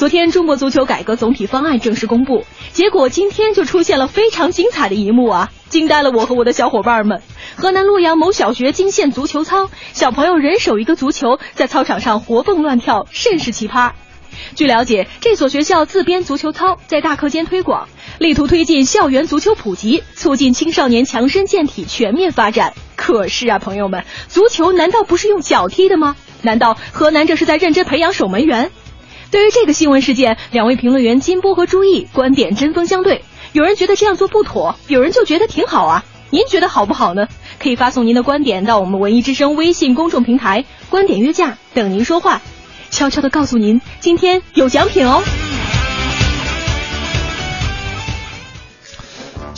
昨天中国足球改革总体方案正式公布，结果今天就出现了非常精彩的一幕啊，惊呆了我和我的小伙伴们。河南洛阳某小学惊现足球操，小朋友人手一个足球，在操场上活蹦乱跳，甚是奇葩。据了解，这所学校自编足球操，在大课间推广，力图推进校园足球普及，促进青少年强身健体全面发展。可是啊，朋友们，足球难道不是用脚踢的吗？难道河南这是在认真培养守门员？对于这个新闻事件，两位评论员金波和朱毅观点针锋相对。有人觉得这样做不妥，有人就觉得挺好啊。您觉得好不好呢？可以发送您的观点到我们文艺之声微信公众平台“观点约架”，等您说话。悄悄的告诉您，今天有奖品哦。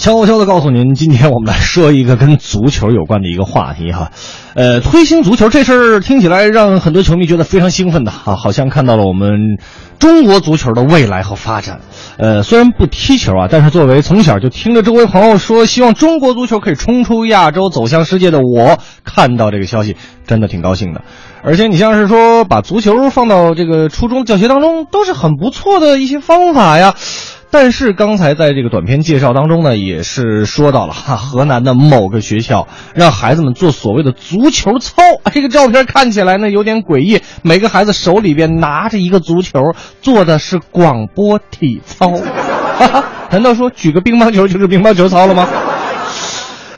悄悄的告诉您，今天我们来说一个跟足球有关的一个话题哈，呃，推行足球这事儿听起来让很多球迷觉得非常兴奋的哈，好像看到了我们中国足球的未来和发展。呃，虽然不踢球啊，但是作为从小就听着周围朋友说希望中国足球可以冲出亚洲走向世界的我，看到这个消息真的挺高兴的。而且你像是说把足球放到这个初中教学当中，都是很不错的一些方法呀。但是刚才在这个短片介绍当中呢，也是说到了哈，河南的某个学校让孩子们做所谓的足球操，这个照片看起来呢有点诡异，每个孩子手里边拿着一个足球，做的是广播体操，哈哈，难道说举个乒乓球就是乒乓球操了吗？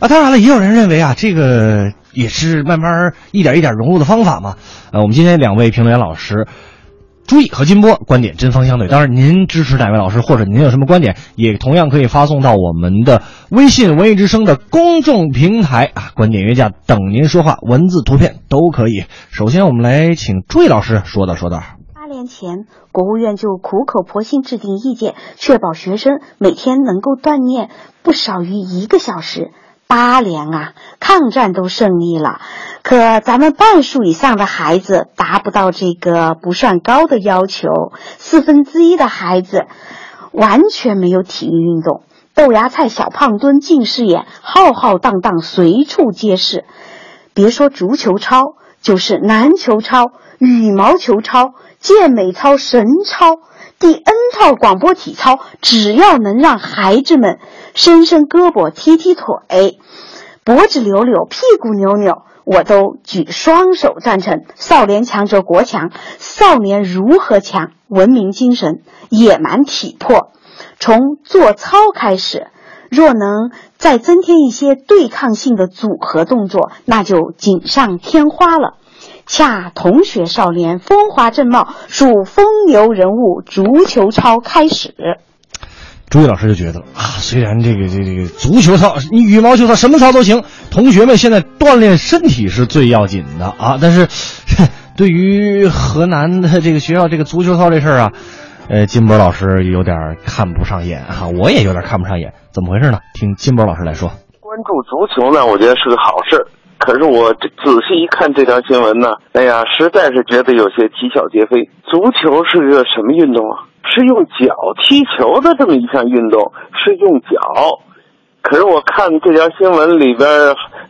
啊，当然了，也有人认为啊，这个也是慢慢一点一点融入的方法嘛。呃，我们今天两位评论员老师。朱毅和金波观点针锋相对，当然您支持哪位老师，或者您有什么观点，也同样可以发送到我们的微信“文艺之声”的公众平台啊，观点约架等您说话，文字、图片都可以。首先，我们来请朱毅老师说道说道。八年前，国务院就苦口婆心制定意见，确保学生每天能够锻炼不少于一个小时。八年啊，抗战都胜利了，可咱们半数以上的孩子达不到这个不算高的要求，四分之一的孩子完全没有体育运动，豆芽菜、小胖墩、近视眼，浩浩荡荡随处皆是。别说足球操，就是篮球操、羽毛球操、健美操、神操。第 N 套广播体操，只要能让孩子们伸伸胳膊、踢踢腿、脖子扭扭、屁股扭扭，我都举双手赞成。少年强则国强，少年如何强？文明精神、野蛮体魄，从做操开始。若能再增添一些对抗性的组合动作，那就锦上添花了。恰同学少年风华正茂，属风流人物。足球操开始。朱毅老师就觉得啊，虽然这个这个这个足球操、你羽毛球操什么操都行，同学们现在锻炼身体是最要紧的啊。但是，对于河南的这个学校这个足球操这事儿啊，呃，金波老师有点看不上眼哈、啊，我也有点看不上眼。怎么回事呢？听金波老师来说。关注足球呢，我觉得是个好事。可是我这仔细一看这条新闻呢，哎呀，实在是觉得有些啼笑皆非。足球是个什么运动啊？是用脚踢球的这么一项运动，是用脚。可是我看这条新闻里边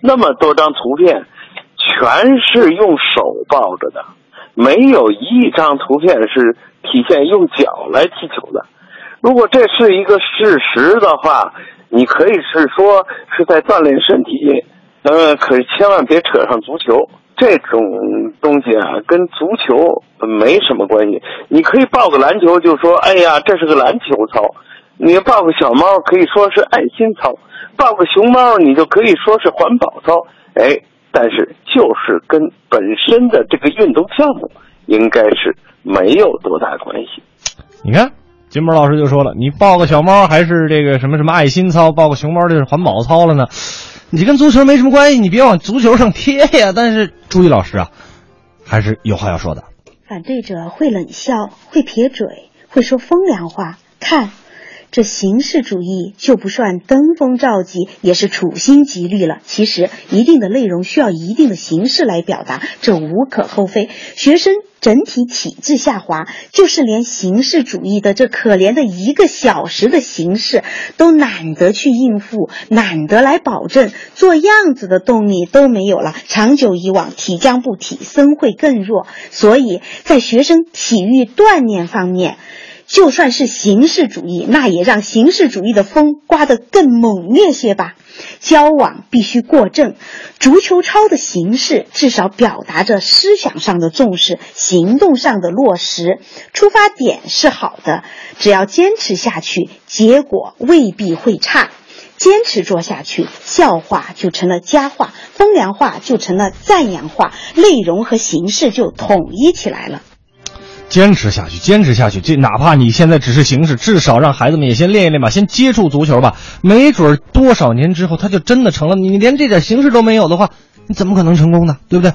那么多张图片，全是用手抱着的，没有一张图片是体现用脚来踢球的。如果这是一个事实的话，你可以是说是在锻炼身体。咱们，可千万别扯上足球这种东西啊，跟足球没什么关系。你可以抱个篮球，就说哎呀，这是个篮球操；你抱个小猫，可以说是爱心操；抱个熊猫，你就可以说是环保操。哎，但是就是跟本身的这个运动项目应该是没有多大关系。你看，金波老师就说了，你抱个小猫还是这个什么什么爱心操，抱个熊猫这是环保操了呢？你跟足球没什么关系，你别往足球上贴呀。但是朱毅老师啊，还是有话要说的。反对者会冷笑，会撇嘴，会说风凉话，看。这形式主义就不算登峰造极，也是处心积虑了。其实，一定的内容需要一定的形式来表达，这无可厚非。学生整体体质下滑，就是连形式主义的这可怜的一个小时的形式都懒得去应付，懒得来保证，做样子的动力都没有了。长久以往，体将不体，身会更弱。所以在学生体育锻炼方面。就算是形式主义，那也让形式主义的风刮得更猛烈些吧。交往必须过正，足球操的形式至少表达着思想上的重视，行动上的落实。出发点是好的，只要坚持下去，结果未必会差。坚持做下去，笑话就成了佳话，风凉话就成了赞扬话，内容和形式就统一起来了。坚持下去，坚持下去。这哪怕你现在只是形式，至少让孩子们也先练一练吧，先接触足球吧。没准多少年之后，他就真的成了。你连这点形式都没有的话，你怎么可能成功呢？对不对？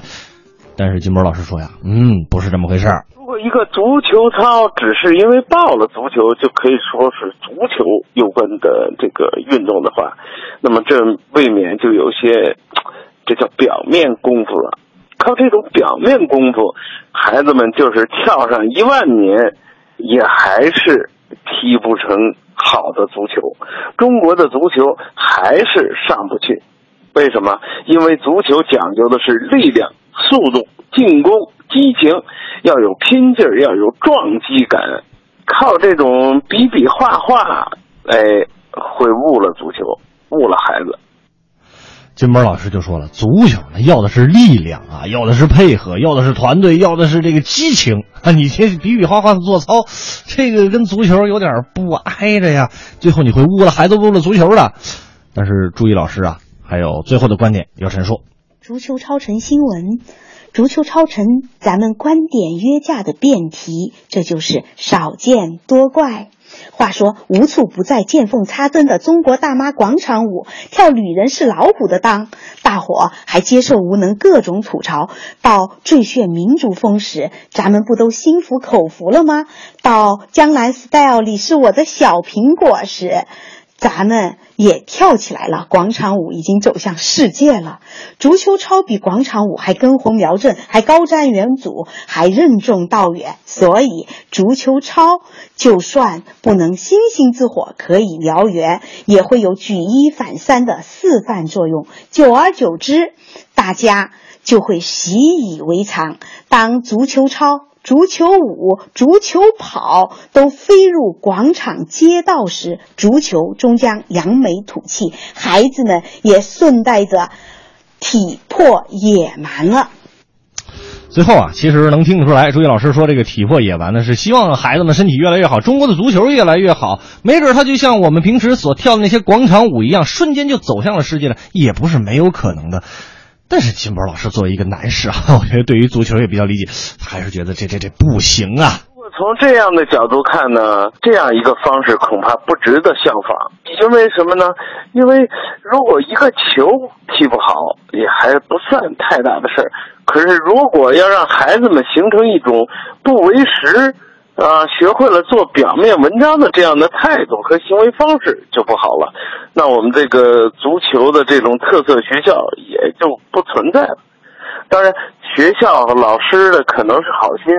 但是金波老师说呀，嗯，不是这么回事儿。如果一个足球操只是因为报了足球就可以说是足球有关的这个运动的话，那么这未免就有些，这叫表面功夫了。靠这种表面功夫，孩子们就是跳上一万年，也还是踢不成好的足球。中国的足球还是上不去，为什么？因为足球讲究的是力量、速度、进攻、激情，要有拼劲儿，要有撞击感。靠这种比比划划，哎，会误了足球，误了孩子。金波老师就说了，足球呢要的是力量啊，要的是配合，要的是团队，要的是这个激情啊！你这比比划划的做操，这个跟足球有点不挨着呀，最后你会误了孩子，误了足球的。但是注意，老师啊，还有最后的观点要陈述：足球超成新闻，足球超成咱们观点约架的辩题，这就是少见多怪。话说无处不在见缝插针的中国大妈广场舞，跳女人是老虎的当，大伙还接受无能各种吐槽。到最炫民族风时，咱们不都心服口服了吗？到江南 style 里是我的小苹果时。咱们也跳起来了，广场舞已经走向世界了。足球操比广场舞还根红苗正，还高瞻远瞩，还任重道远。所以足球操就算不能星星之火可以燎原，也会有举一反三的示范作用。久而久之，大家就会习以为常。当足球操。足球舞、足球跑都飞入广场街道时，足球终将扬眉吐气，孩子们也顺带着体魄野蛮了。最后啊，其实能听得出来，朱毅老师说这个体魄野蛮呢，是希望孩子们身体越来越好，中国的足球越来越好。没准他就像我们平时所跳的那些广场舞一样，瞬间就走向了世界了，也不是没有可能的。但是金波老师作为一个男士啊，我觉得对于足球也比较理解，还是觉得这这这不行啊。如果从这样的角度看呢，这样一个方式恐怕不值得效仿。因为什么呢？因为如果一个球踢不好，也还不算太大的事儿。可是如果要让孩子们形成一种不为实。啊，学会了做表面文章的这样的态度和行为方式就不好了，那我们这个足球的这种特色学校也就不存在了。当然，学校和老师的可能是好心，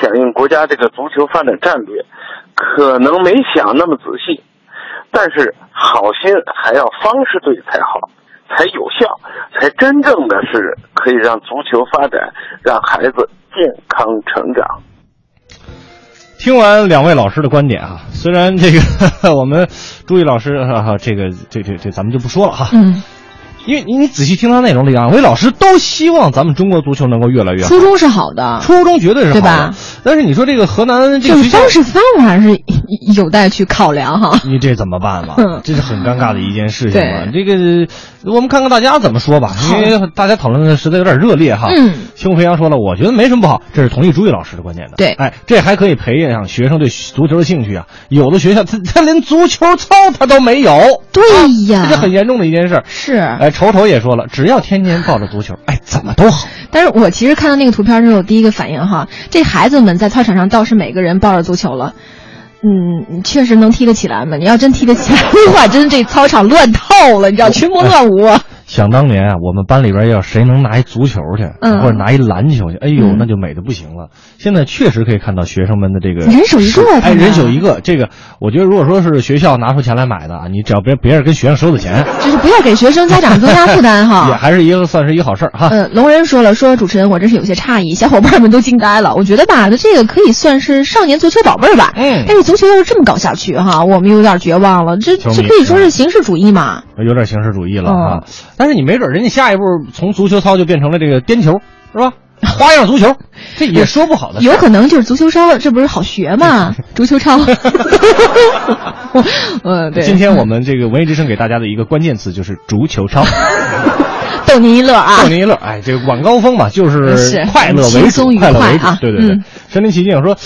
响应国家这个足球发展战略，可能没想那么仔细。但是好心还要方式对才好，才有效，才真正的是可以让足球发展，让孩子健康成长。听完两位老师的观点啊，虽然这个 我们朱毅老师啊，这个这这这咱们就不说了哈。嗯。因为你你仔细听他内容里，两位老师都希望咱们中国足球能够越来越好。初衷是好的，初衷绝对是好的，对吧？但是你说这个河南这个方式方法是有待去考量哈。你这怎么办吧？这是很尴尬的一件事情嘛。这个我们看看大家怎么说吧，因为大家讨论的实在有点热烈哈。嗯。清风飞扬说了，我觉得没什么不好，这是同意朱毅老师的观点的。对，哎，这还可以培养学生对足球的兴趣啊。有的学校他他连足球操他都没有。对呀，这是很严重的一件事。是。哎，丑丑也说了。只要天天抱着足球，哎，怎么都好。但是我其实看到那个图片之后，第一个反应哈，这孩子们在操场上倒是每个人抱着足球了，嗯，确实能踢得起来吗？你要真踢得起来的话，真的这操场乱套了，你知道，群魔乱舞。想当年啊，我们班里边要谁能拿一足球去，嗯或者拿一篮球去，哎呦，嗯那就美的不行了。现在确实可以看到学生们的这个人手一个哎，人手一个。这个我觉得，如果说是学校拿出钱来买的啊，你只要别别人跟学生收的钱，就是不要给学生家长增加负担哈 也。还是一个算是一个好事儿哈。嗯，龙人说了，说主持人我真是有些诧异，小伙伴们都惊呆了。我觉得吧，这个可以算是少年足球宝贝儿吧。嗯但是足球要是这么搞下去哈，我们有点绝望了。这这可以说是形式主义嘛？有点形式主义了嗯啊。但是你没准人家下一步从足球操就变成了这个颠球，是吧？花样足球，这也说不好的。有可能就是足球超，这不是好学吗？足球超。嗯，对。今天我们这个文艺之声给大家的一个关键词就是足球超，逗您一乐啊逗！您一乐。哎，这个晚高峰嘛，就是是快乐为主，快乐为主啊。对对对嗯，身临其境说，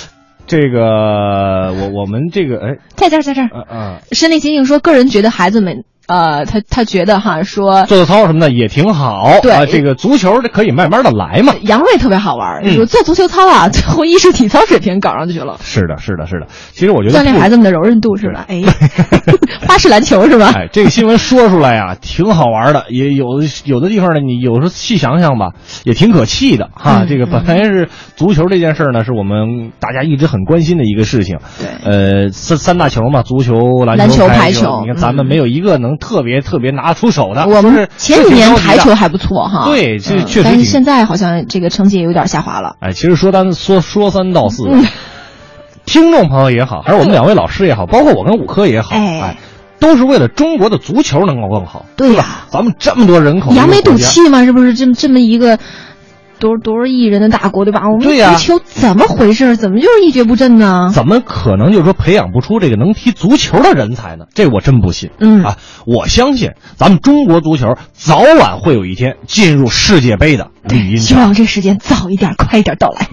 这个我我们这个哎在这儿，在这儿。呃呃，身临其境说，个人觉得孩子们，呃，他他觉得哈，说做做操什么的也挺好。对啊，这个足球这可以慢慢的来嘛。杨瑞特别好玩儿，嗯说做足球操啊，最后艺术体操水平搞上去了，是的，是的，是的。其实我觉得锻炼孩子们的柔韧度是吧？哎，花式篮球是吧？哎，这个新闻说出来呀、挺好玩的，也有有的地方呢，你有时候细想想吧，也挺可气的哈。嗯这个本来是足球这件事呢，是我们大家一直很关心的一个事情。对呃，三三大球嘛，足球、篮篮球排排球你看咱们嗯没有一个能特别特别拿出手的。我们是前几年排球还不错哈，对这确实但是现在好像这个成绩也有点下滑了。哎，其实说单说说三道四，嗯 听众朋友也好，还是我们两位老师也好，包括我跟五科也好，哎哎，都是为了中国的足球能够更好，对呀吧？咱们这么多人口，扬眉吐气嘛，是不是？这么这么一个多多少亿人的大国对吧？我们足球怎么回事？怎么就是一蹶不振呢？怎么可能就是说培养不出这个能踢足球的人才呢？这我真不信。嗯啊，我相信咱们中国足球早晚会有一天进入世界杯的。对，希望这时间早一点，快一点到来。